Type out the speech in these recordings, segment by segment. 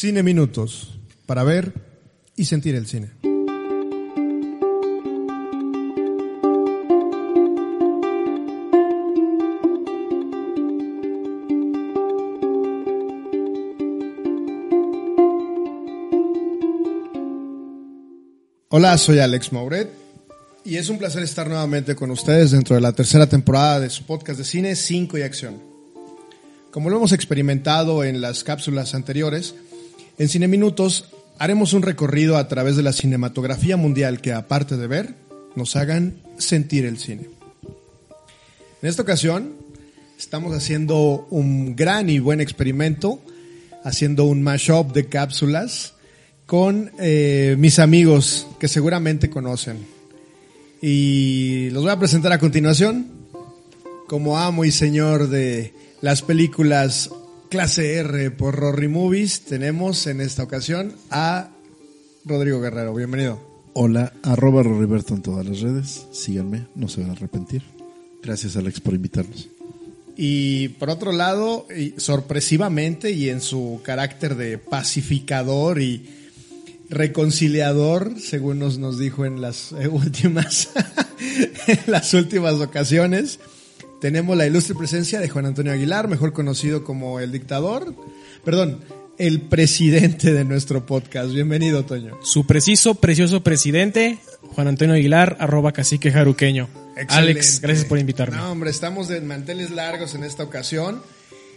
Cine Minutos, para ver y sentir el cine. Hola, soy Alex Mauret y es un placer estar nuevamente con ustedes dentro de la tercera temporada de su podcast de cine 5 y acción. Como lo hemos experimentado en las cápsulas anteriores, en Cine Minutos haremos un recorrido a través de la cinematografía mundial que, aparte de ver, nos hagan sentir el cine. En esta ocasión, estamos haciendo un gran y buen experimento, haciendo un mashup de cápsulas con eh, mis amigos que seguramente conocen. Y los voy a presentar a continuación como amo y señor de las películas clase R por Rory Movies. Tenemos en esta ocasión a Rodrigo Guerrero. Bienvenido. Hola, arroba Roriberto en todas las redes. Síganme, no se van a arrepentir. Gracias Alex por invitarnos. Y por otro lado, y sorpresivamente y en su carácter de pacificador y reconciliador, según nos, nos dijo en las últimas, en las últimas ocasiones. Tenemos la ilustre presencia de Juan Antonio Aguilar, mejor conocido como el dictador, perdón, el presidente de nuestro podcast. Bienvenido, Toño. Su preciso, precioso presidente, Juan Antonio Aguilar, arroba cacique jaruqueño. Alex, gracias por invitarme. No, hombre, estamos de manteles largos en esta ocasión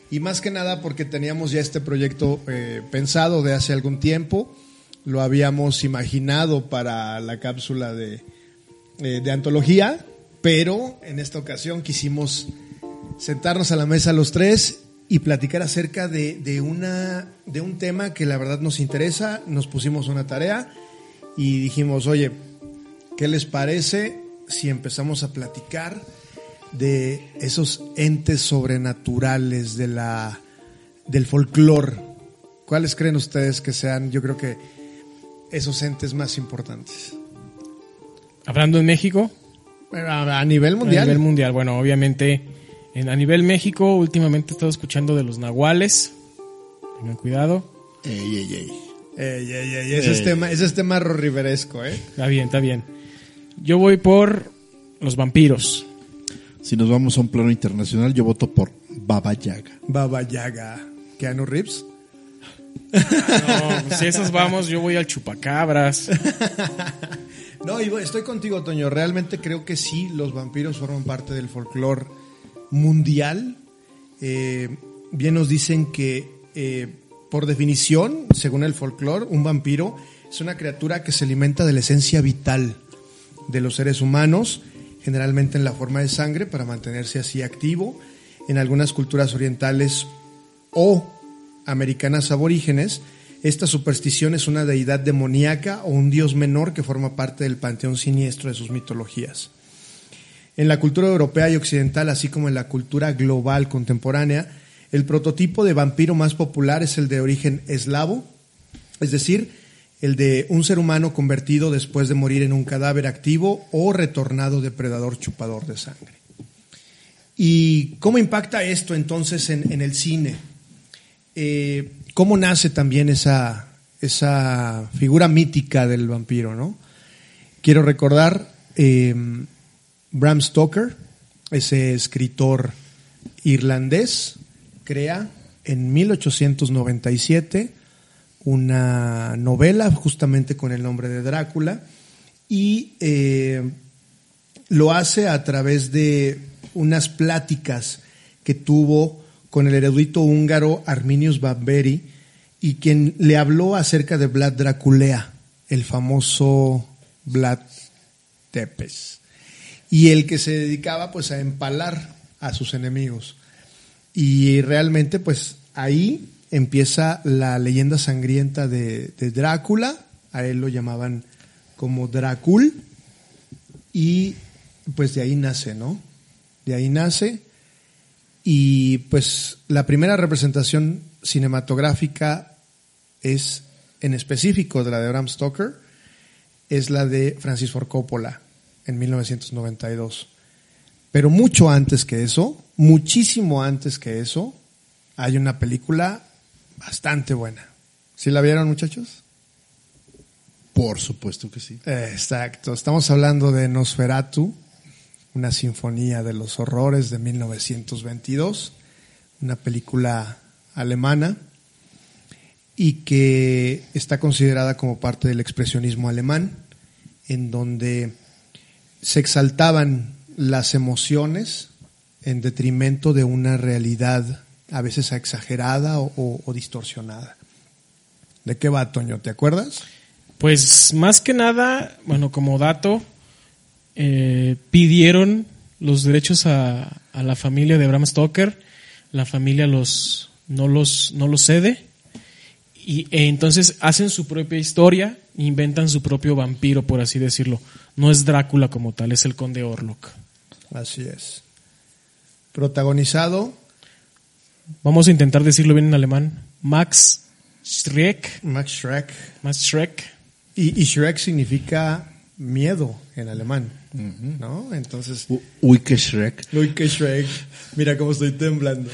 y más que nada porque teníamos ya este proyecto eh, pensado de hace algún tiempo lo habíamos imaginado para la cápsula de, eh, de antología, pero en esta ocasión quisimos sentarnos a la mesa los tres y platicar acerca de, de, una, de un tema que la verdad nos interesa. Nos pusimos una tarea y dijimos, oye, ¿qué les parece si empezamos a platicar de esos entes sobrenaturales de la, del folclore? ¿Cuáles creen ustedes que sean? Yo creo que esos entes más importantes. Hablando en México. A, nivel mundial. A nivel mundial, bueno, obviamente en, a nivel México últimamente he estado escuchando de los nahuales. Tengan cuidado. Ey, ey, ey. Ey, ey, ey. Ese, Es tema, ese es tema riveresco, ¿eh? Está bien, está bien. Yo voy por los vampiros. Si nos vamos a un plano internacional, yo voto por Baba Yaga. Baba Yaga. Keanu Reeves. No, si esos vamos, yo voy al chupacabras. No, estoy contigo, Toño. Realmente creo que sí, los vampiros forman parte del folclore mundial. Eh, bien nos dicen que, eh, por definición, según el folclore, un vampiro es una criatura que se alimenta de la esencia vital de los seres humanos, generalmente en la forma de sangre, para mantenerse así activo. En algunas culturas orientales o americanas aborígenes, esta superstición es una deidad demoníaca o un dios menor que forma parte del panteón siniestro de sus mitologías. En la cultura europea y occidental, así como en la cultura global contemporánea, el prototipo de vampiro más popular es el de origen eslavo, es decir, el de un ser humano convertido después de morir en un cadáver activo o retornado depredador chupador de sangre. ¿Y cómo impacta esto entonces en, el cine? Eh, cómo nace también esa, esa figura mítica del vampiro, ¿no? Quiero recordar eh, Bram Stoker, ese escritor irlandés, crea en 1897 una novela justamente con el nombre de Drácula y eh, lo hace a través de unas pláticas que tuvo con el erudito húngaro Arminius Barberi y quien le habló acerca de Vlad Draculea, el famoso Vlad Tepes, y el que se dedicaba pues a empalar a sus enemigos. Y realmente pues ahí empieza la leyenda sangrienta de Drácula, a él lo llamaban como Drácul, y pues de ahí nace, ¿no? De ahí nace y pues la primera representación cinematográfica es en específico de la de Bram Stoker, es la de Francis Ford Coppola en 1992. Pero mucho antes que eso, muchísimo antes que eso, hay una película bastante buena. ¿Sí la vieron, muchachos? Por supuesto que sí. Exacto. Estamos hablando de Nosferatu, una sinfonía de los horrores de 1922, una película alemana y que está considerada como parte del expresionismo alemán, en donde se exaltaban las emociones en detrimento de una realidad a veces exagerada o, distorsionada. ¿De qué va, Toño? ¿Te acuerdas? Pues más que nada, bueno, como dato, eh, pidieron los derechos a, a, la familia de Bram Stoker, la familia los no los no los cede y e entonces hacen su propia historia, inventan su propio vampiro, por así decirlo. No es Drácula como tal, es el conde Orlok. Así es. Protagonizado. Vamos a intentar decirlo bien en alemán. Max Schreck. Max Schreck. Max Schreck. Y, y Schreck significa miedo en alemán, ¿no? Entonces. Uy, que Shrek. Uy, que Shrek. Mira cómo estoy temblando.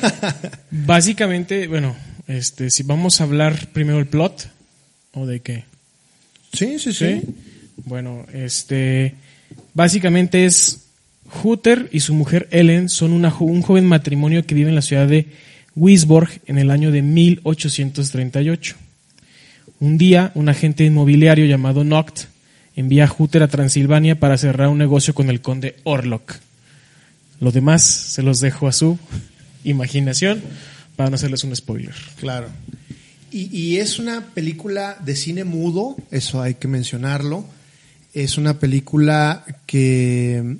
Básicamente, bueno, este, si vamos a hablar primero el plot, ¿o de qué? Sí, sí, sí. ¿Sí? Bueno, este, básicamente es Hutter y su mujer Ellen son una, un joven matrimonio que vive en la ciudad de Wisborg en el año de 1838. Un día, un agente inmobiliario llamado Noct envía a Hutter a Transilvania para cerrar un negocio con el conde Orlok. Lo demás se los dejo a su imaginación para no hacerles un spoiler. Claro. Y, es una película de cine mudo, eso hay que mencionarlo. Es una película que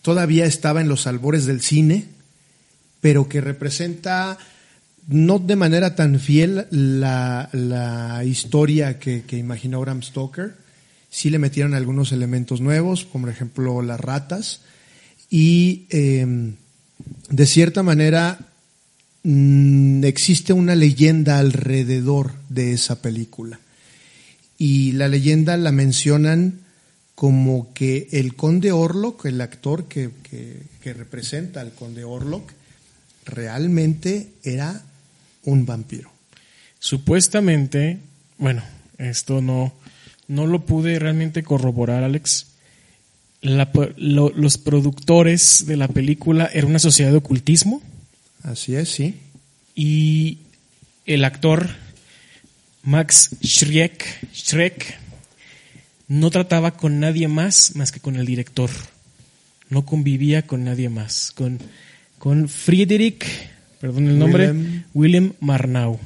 todavía estaba en los albores del cine, pero que representa no de manera tan fiel la, la historia que, que, imaginó Bram Stoker. Sí le metieron algunos elementos nuevos, como por ejemplo las ratas, y eh, de cierta manera mmm, existe una leyenda alrededor de esa película. Y la leyenda la mencionan como que el conde Orlok, el actor que, que, que representa al conde Orlok, realmente era un vampiro. Supuestamente, bueno, esto no, no lo pude realmente corroborar, Alex. La, lo, los productores de la película era una sociedad de ocultismo. Así es, sí. Y el actor Max Schreck, Schreck no trataba con nadie más más que con el director. No convivía con nadie más. Con, con Friedrich, perdón el nombre, William. William Marnau.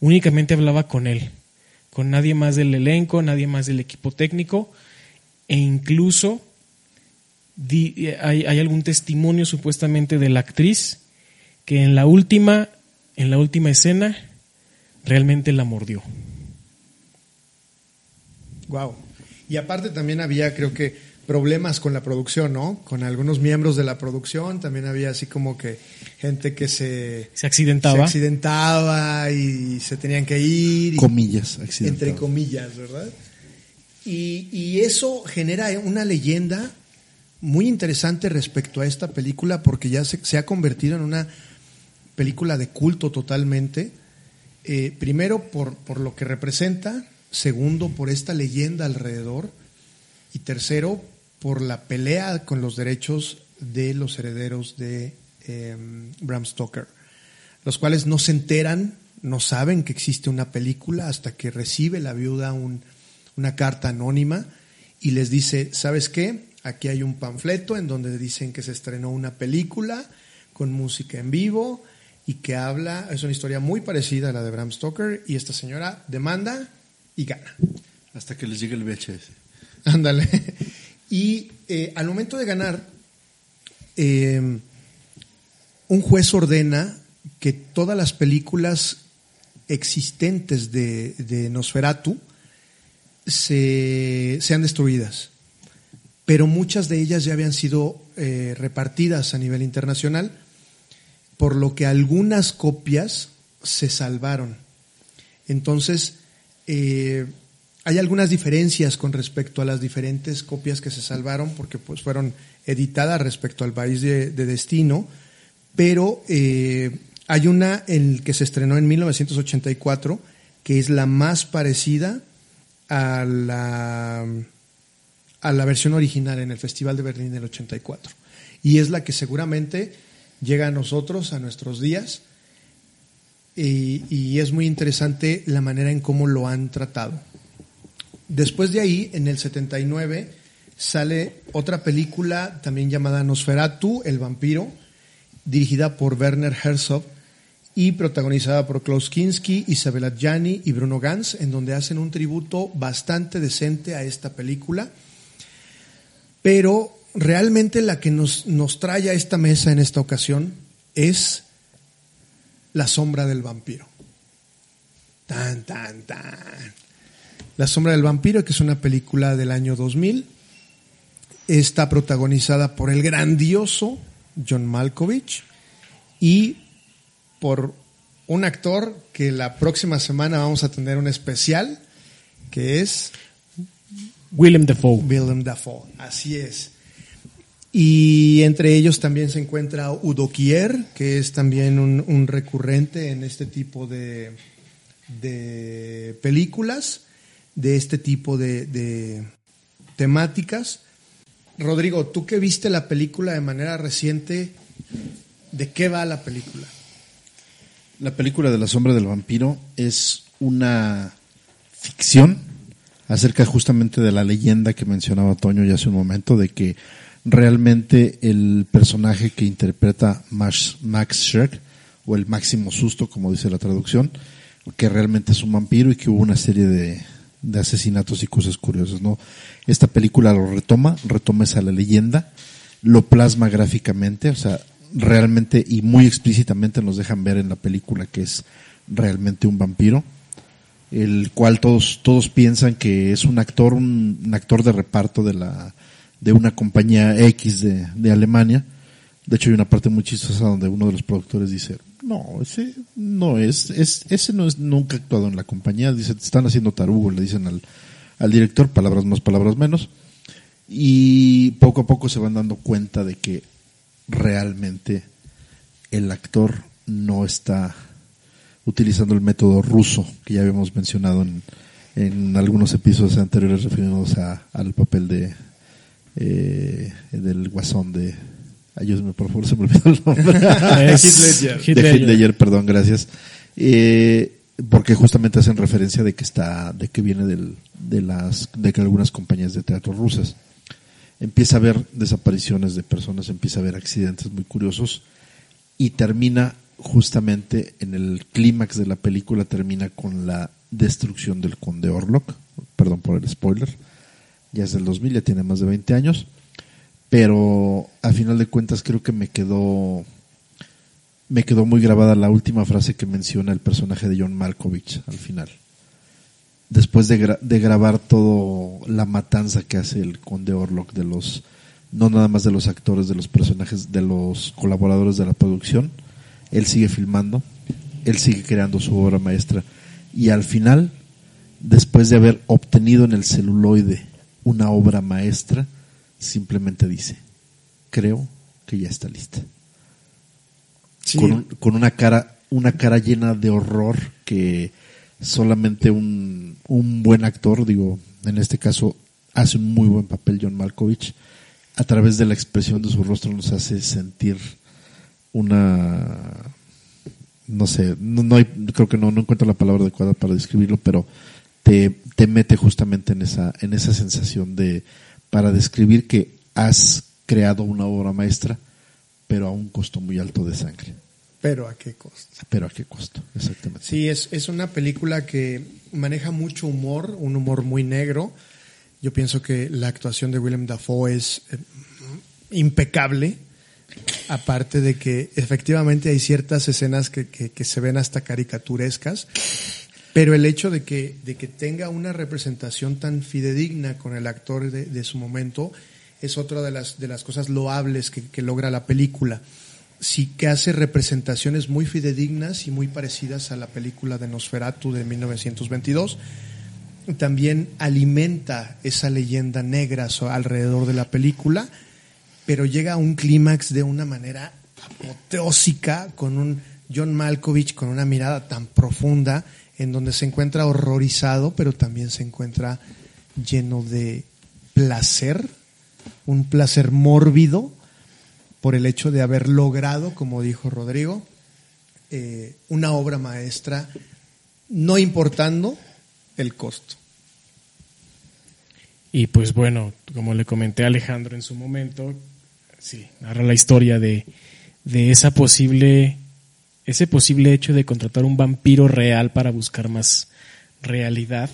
Únicamente hablaba con él. Con nadie más del elenco, nadie más del equipo técnico. E incluso di, hay, hay algún testimonio supuestamente de la actriz que en la última, en la última escena realmente la mordió. Wow. Y aparte también había, creo que, problemas con la producción, ¿no? Con algunos miembros de la producción, también había así como que gente que se... Se accidentaba. Se accidentaba y se tenían que ir. Y, comillas, Entre comillas, ¿verdad? Y, y eso genera una leyenda muy interesante respecto a esta película porque ya se, se ha convertido en una película de culto totalmente. Eh, primero por, por lo que representa, segundo por esta leyenda alrededor y tercero por la pelea con los derechos de los herederos de eh, Bram Stoker, los cuales no se enteran, no saben que existe una película hasta que recibe la viuda un, una carta anónima y les dice, ¿sabes qué? Aquí hay un panfleto en donde dicen que se estrenó una película con música en vivo y que habla, es una historia muy parecida a la de Bram Stoker y esta señora demanda y gana. Hasta que les llegue el VHS. Ándale. Y eh, al momento de ganar, eh, un juez ordena que todas las películas existentes de, de Nosferatu se, sean destruidas. Pero muchas de ellas ya habían sido eh, repartidas a nivel internacional, por lo que algunas copias se salvaron. Entonces, eh, hay algunas diferencias con respecto a las diferentes copias que se salvaron porque pues fueron editadas respecto al país de, de destino, pero eh, Hay una el que se estrenó en 1984 que es la más parecida a la, a la versión original en el Festival de Berlín del 84. Y es la que seguramente llega a nosotros, a nuestros días, y es muy interesante la manera en cómo lo han tratado. Después de ahí, en el 79, sale otra película también llamada Nosferatu, el vampiro, dirigida por Werner Herzog y protagonizada por Klaus Kinski, Isabella Gianni y Bruno Gans, en donde hacen un tributo bastante decente a esta película. Pero realmente la que nos, nos trae a esta mesa en esta ocasión es La sombra del vampiro. Tan, tan, tan. La sombra del vampiro, que es una película del año 2000, está protagonizada por el grandioso John Malkovich y por un actor que la próxima semana vamos a tener un especial, que es Willem Dafoe. Willem Dafoe. Así es. Y entre ellos también se encuentra Udo Kier, que es también un, un recurrente en este tipo de, de películas, de este tipo de, temáticas. Rodrigo, tú que viste la película de manera reciente, ¿de qué va la película? La película de la sombra del vampiro es una ficción acerca justamente de la leyenda que mencionaba Toño ya hace un momento, de que realmente el personaje que interpreta Max, Max Schreck, o el máximo susto, como dice la traducción, que realmente es un vampiro y que hubo una serie de, de asesinatos y cosas curiosas, ¿no? Esta película lo retoma, retoma esa la leyenda, lo plasma gráficamente, o sea, realmente y muy explícitamente nos dejan ver en la película que es realmente un vampiro, el cual todos, todos piensan que es un actor, un, un actor de reparto de la, de una compañía X de, de Alemania. De hecho hay una parte muy chistosa donde uno de los productores dice, no, ese no es, es ese no es nunca actuado en la compañía, dice, están haciendo tarugo, le dicen al, al director, palabras más, palabras menos, y poco a poco se van dando cuenta de que realmente el actor no está utilizando el método ruso que ya habíamos mencionado en, en algunos episodios anteriores refiriéndonos a, al papel de eh, del guasón de ayúdeme por favor se me olvidó el nombre Es Heath Ledger. Heath de Heath Ledger. Ledger, perdón, gracias. Eh, porque justamente hacen referencia de que está, de que viene del, de las, de que algunas compañías de teatro rusas. Empieza a haber desapariciones de personas, empieza a haber accidentes muy curiosos y termina justamente en el clímax de la película termina con la destrucción del conde Orlok, perdón por el spoiler, ya es del 2000, ya tiene más de 20 años, pero a final de cuentas creo que me quedó me quedó muy grabada la última frase que menciona el personaje de John Malkovich al final. Después de, de grabar todo la matanza que hace el conde Orlok de los, no nada más de los actores, de los personajes, de los colaboradores de la producción, él sigue filmando, él sigue creando su obra maestra y al final, después de haber obtenido en el celuloide una obra maestra, simplemente dice, creo que ya está lista Sí. con, un- con una cara una cara llena de horror que solamente un, un buen actor, digo, en este caso hace un muy buen papel John Malkovich, a través de la expresión de su rostro nos hace sentir una no sé, no, no hay- creo que no, no encuentro la palabra adecuada para describirlo, pero te, te mete justamente en esa, en esa sensación de, para describir que has creado una obra maestra, pero a un costo muy alto de sangre. Pero a qué costo. Pero a qué costo, exactamente. Sí, es, es una película que maneja mucho humor, un humor muy negro. Yo pienso que la actuación de Willem Dafoe es eh, impecable, aparte de que efectivamente hay ciertas escenas que, que- que se ven hasta caricaturescas, pero el hecho de que, de que tenga una representación tan fidedigna con el actor de, su momento es otra de las, de las cosas loables que, que logra la película. Sí que hace representaciones muy fidedignas y muy parecidas a la película de Nosferatu de 1922. También alimenta esa leyenda negra alrededor de la película, pero llega a un clímax de una manera apoteósica con un John Malkovich con una mirada tan profunda en donde se encuentra horrorizado, pero también se encuentra lleno de placer, un placer mórbido por el hecho de haber logrado, como dijo Rodrigo, eh, una obra maestra, no importando el costo. Y pues bueno, como le comenté a Alejandro en su momento, sí, narra la historia de, de esa posible, ese posible hecho de contratar un vampiro real para buscar más realidad.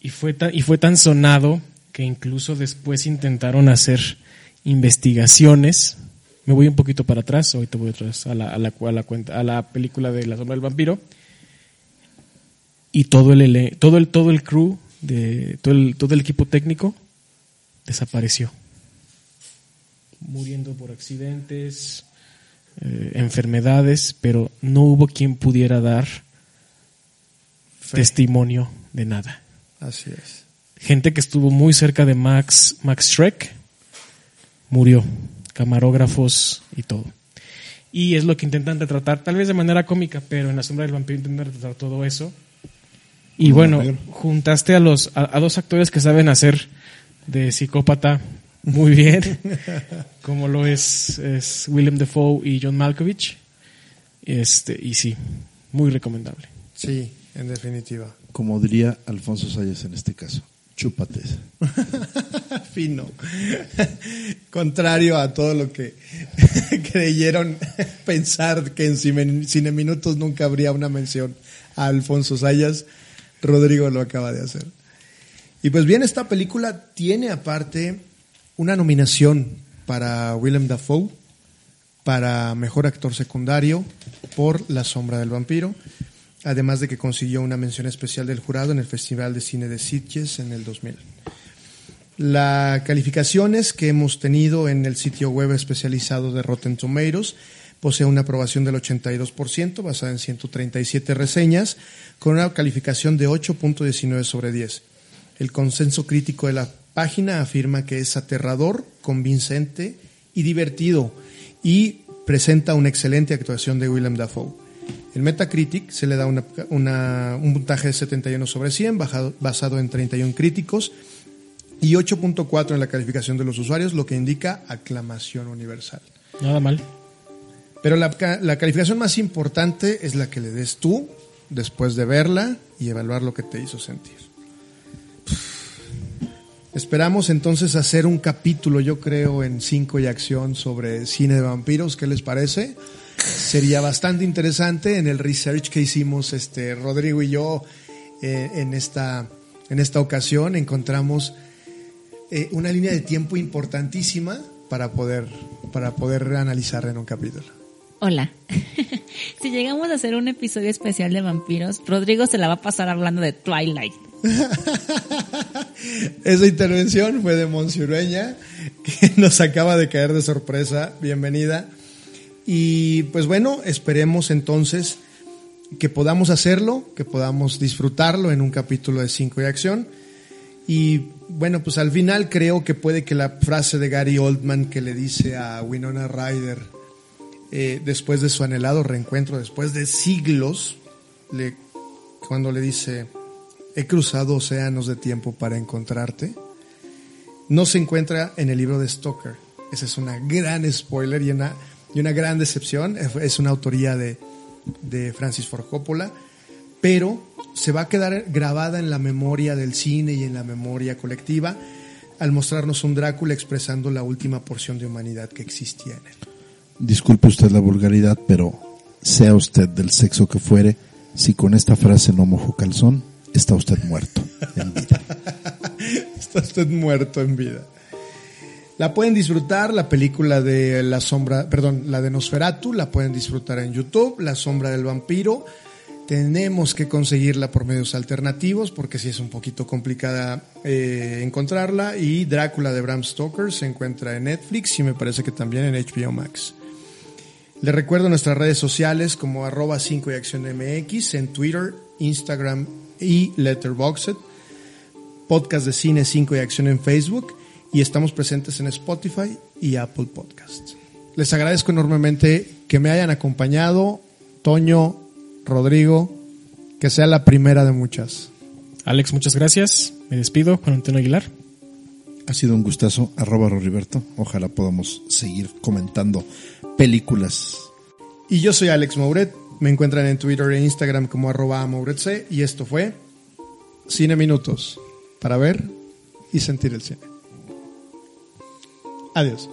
Y fue tan, y fue tan sonado que incluso después intentaron hacer investigaciones. Me voy un poquito para atrás, ahorita voy atrás a la, a la, a la, cuenta, a la película de La sombra del vampiro. Y todo el, todo el, todo el crew de todo el, todo el equipo técnico desapareció. Muriendo por accidentes, eh, enfermedades, pero no hubo quien pudiera dar Fe. testimonio de nada. Así es. Gente que estuvo muy cerca de Max, Max Shrek murió, camarógrafos y todo. Y es lo que intentan retratar, tal vez de manera cómica, pero en La sombra del vampiro intentan retratar todo eso. Y bueno, juntaste a los a, a dos actores que saben hacer de psicópata muy bien, como lo es, es William Defoe y John Malkovich. Este, y sí, muy recomendable. Sí, en definitiva. Como diría Alfonso Sayas en este caso, chúpates. Fino. Contrario a todo lo que creyeron pensar que en Cine, Cine Minutos nunca habría una mención a Alfonso Sayas, Rodrigo lo acaba de hacer. Y pues bien, esta película tiene aparte una nominación para Willem Dafoe, para Mejor Actor Secundario por La Sombra del Vampiro, además de que consiguió una mención especial del jurado en el Festival de Cine de Sitges en el 2000. Las calificaciones que hemos tenido en el sitio web especializado de Rotten Tomatoes posee una aprobación del 82%, basada en 137 reseñas, con una calificación de 8.19 sobre 10. El consenso crítico de la página afirma que es aterrador, convincente y divertido, y presenta una excelente actuación de Willem Dafoe. El Metacritic se le da una, una, un puntaje de 71 sobre 100, bajado, basado en 31 críticos, y 8.4 en la calificación de los usuarios, lo que indica aclamación universal. Nada mal. Pero la, la, calificación más importante es la que le des tú después de verla y evaluar lo que te hizo sentir. Esperamos entonces hacer un capítulo, yo creo, en 5 y acción sobre cine de vampiros. ¿Qué les parece? Sería bastante interesante en el research que hicimos este Rodrigo y yo eh, en, esta, en esta ocasión. Encontramos eh, una línea de tiempo importantísima para poder, para poder analizar en un capítulo. Hola. si llegamos a hacer un episodio especial de vampiros, Rodrigo se la va a pasar hablando de Twilight. Esa intervención fue de Monsiureña, que nos acaba de caer de sorpresa. Bienvenida. Y pues bueno, esperemos entonces que podamos hacerlo, que podamos disfrutarlo en un capítulo de 5 de acción. Y bueno, pues al final creo que puede que la frase de Gary Oldman que le dice a Winona Ryder eh, después de su anhelado reencuentro, después de siglos, cuando le dice, he cruzado océanos de tiempo para encontrarte, no se encuentra en el libro de Stoker. Esa es una gran spoiler y una, y una gran decepción. Es una autoría de, de Francis Ford Coppola, pero se va a quedar grabada en la memoria del cine y en la memoria colectiva al mostrarnos un Drácula expresando la última porción de humanidad que existía en él. Disculpe usted la vulgaridad, pero sea usted del sexo que fuere, si con esta frase no mojo calzón, está usted muerto en vida. está usted muerto en vida. La pueden disfrutar, la película de La Sombra, perdón, la de Nosferatu, la pueden disfrutar en YouTube, La Sombra del Vampiro. Tenemos que conseguirla por medios alternativos porque sí es un poquito complicada eh, encontrarla. Y Drácula de Bram Stoker se encuentra en Netflix y me parece que también en HBO Max. Les recuerdo nuestras redes sociales como arroba 5 y acción MX en Twitter, Instagram y Letterboxd. Podcast de cine 5 y acción en Facebook y estamos presentes en Spotify y Apple Podcasts. les agradezco enormemente que me hayan acompañado, Toño, Rodrigo, que sea la primera de muchas. Alex, muchas gracias. Me despido, Juan Antonio Aguilar. Ha sido un gustazo, arroba Roriberto. Ojalá podamos seguir comentando películas. Y yo soy Alex Mouret. Me encuentran en Twitter e Instagram como arroba. Y esto fue Cine Minutos para ver y sentir el cine. Adiós.